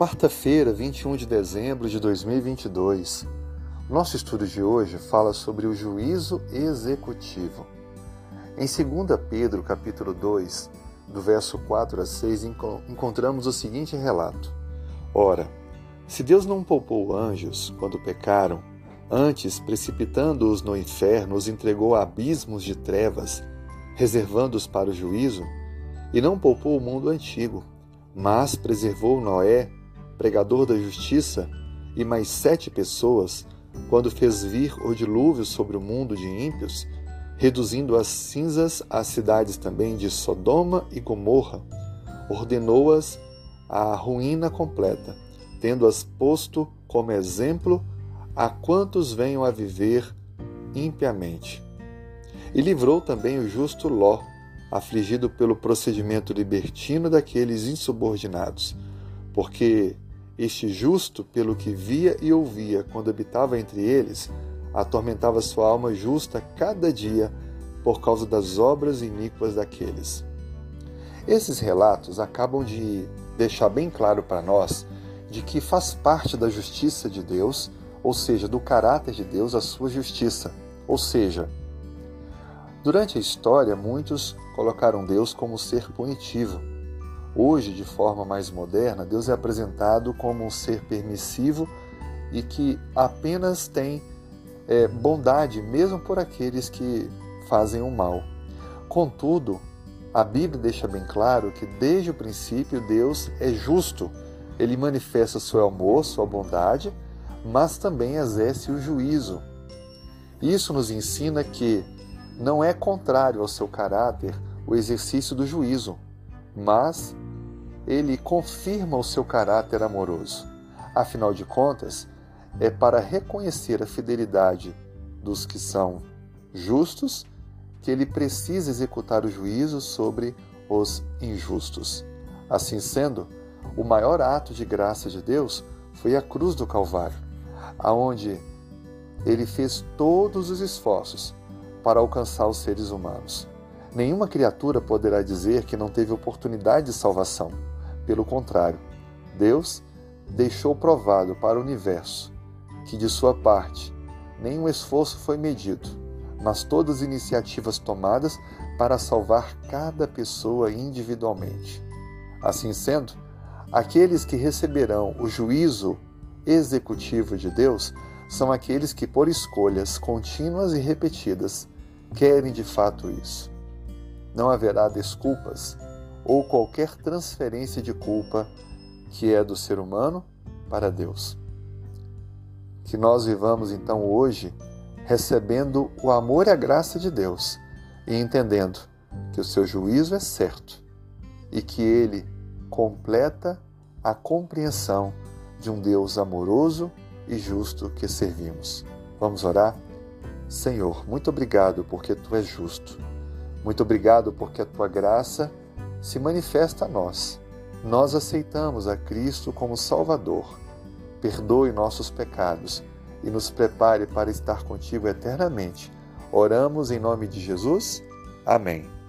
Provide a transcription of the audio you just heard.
Quarta-feira, 21 de dezembro de 2022. Nosso estudo de hoje fala sobre o juízo executivo. Em 2 Pedro, capítulo 2, do verso 4 a 6, encontramos o seguinte relato: Ora, se Deus não poupou anjos quando pecaram, antes, precipitando-os no inferno, os entregou a abismos de trevas, reservando-os para o juízo, e não poupou o mundo antigo, mas preservou Noé, pregador da justiça, e mais sete pessoas, quando fez vir o dilúvio sobre o mundo de ímpios, reduzindo as cinzas às cidades também de Sodoma e Gomorra, ordenou-as à ruína completa, tendo-as posto como exemplo a quantos venham a viver impiamente. E livrou também o justo Ló, afligido pelo procedimento libertino daqueles insubordinados, porque este justo, pelo que via e ouvia quando habitava entre eles, atormentava sua alma justa cada dia por causa das obras iníquas daqueles. Esses relatos acabam de deixar bem claro para nós de que faz parte da justiça de Deus, ou seja, do caráter de Deus, a sua justiça. Ou seja, durante a história, muitos colocaram Deus como ser punitivo, Hoje, de forma mais moderna, Deus é apresentado como um ser permissivo e que apenas tem é, bondade, mesmo por aqueles que fazem o mal. Contudo, a Bíblia deixa bem claro que desde o princípio Deus é justo. Ele manifesta seu amor, sua bondade, mas também exerce o juízo. Isso nos ensina que não é contrário ao seu caráter o exercício do juízo, mas ele confirma o seu caráter amoroso. Afinal de contas, é para reconhecer a fidelidade dos que são justos que ele precisa executar o juízo sobre os injustos. Assim sendo, o maior ato de graça de Deus foi a cruz do Calvário, aonde ele fez todos os esforços para alcançar os seres humanos. Nenhuma criatura poderá dizer que não teve oportunidade de salvação. Pelo contrário, Deus deixou provado para o universo que, de sua parte, nenhum esforço foi medido, mas todas as iniciativas tomadas para salvar cada pessoa individualmente. Assim sendo, aqueles que receberão o juízo executivo de Deus são aqueles que, por escolhas contínuas e repetidas, querem de fato isso não haverá desculpas ou qualquer transferência de culpa que é do ser humano para Deus. Que nós vivamos então hoje recebendo o amor e a graça de Deus e entendendo que o seu juízo é certo e que ele completa a compreensão de um Deus amoroso e justo que servimos. Vamos orar? Senhor, muito obrigado porque tu és justo. Muito obrigado porque a tua graça se manifesta a nós. Nós aceitamos a Cristo como Salvador. Perdoe nossos pecados e nos prepare para estar contigo eternamente. Oramos em nome de Jesus. Amém.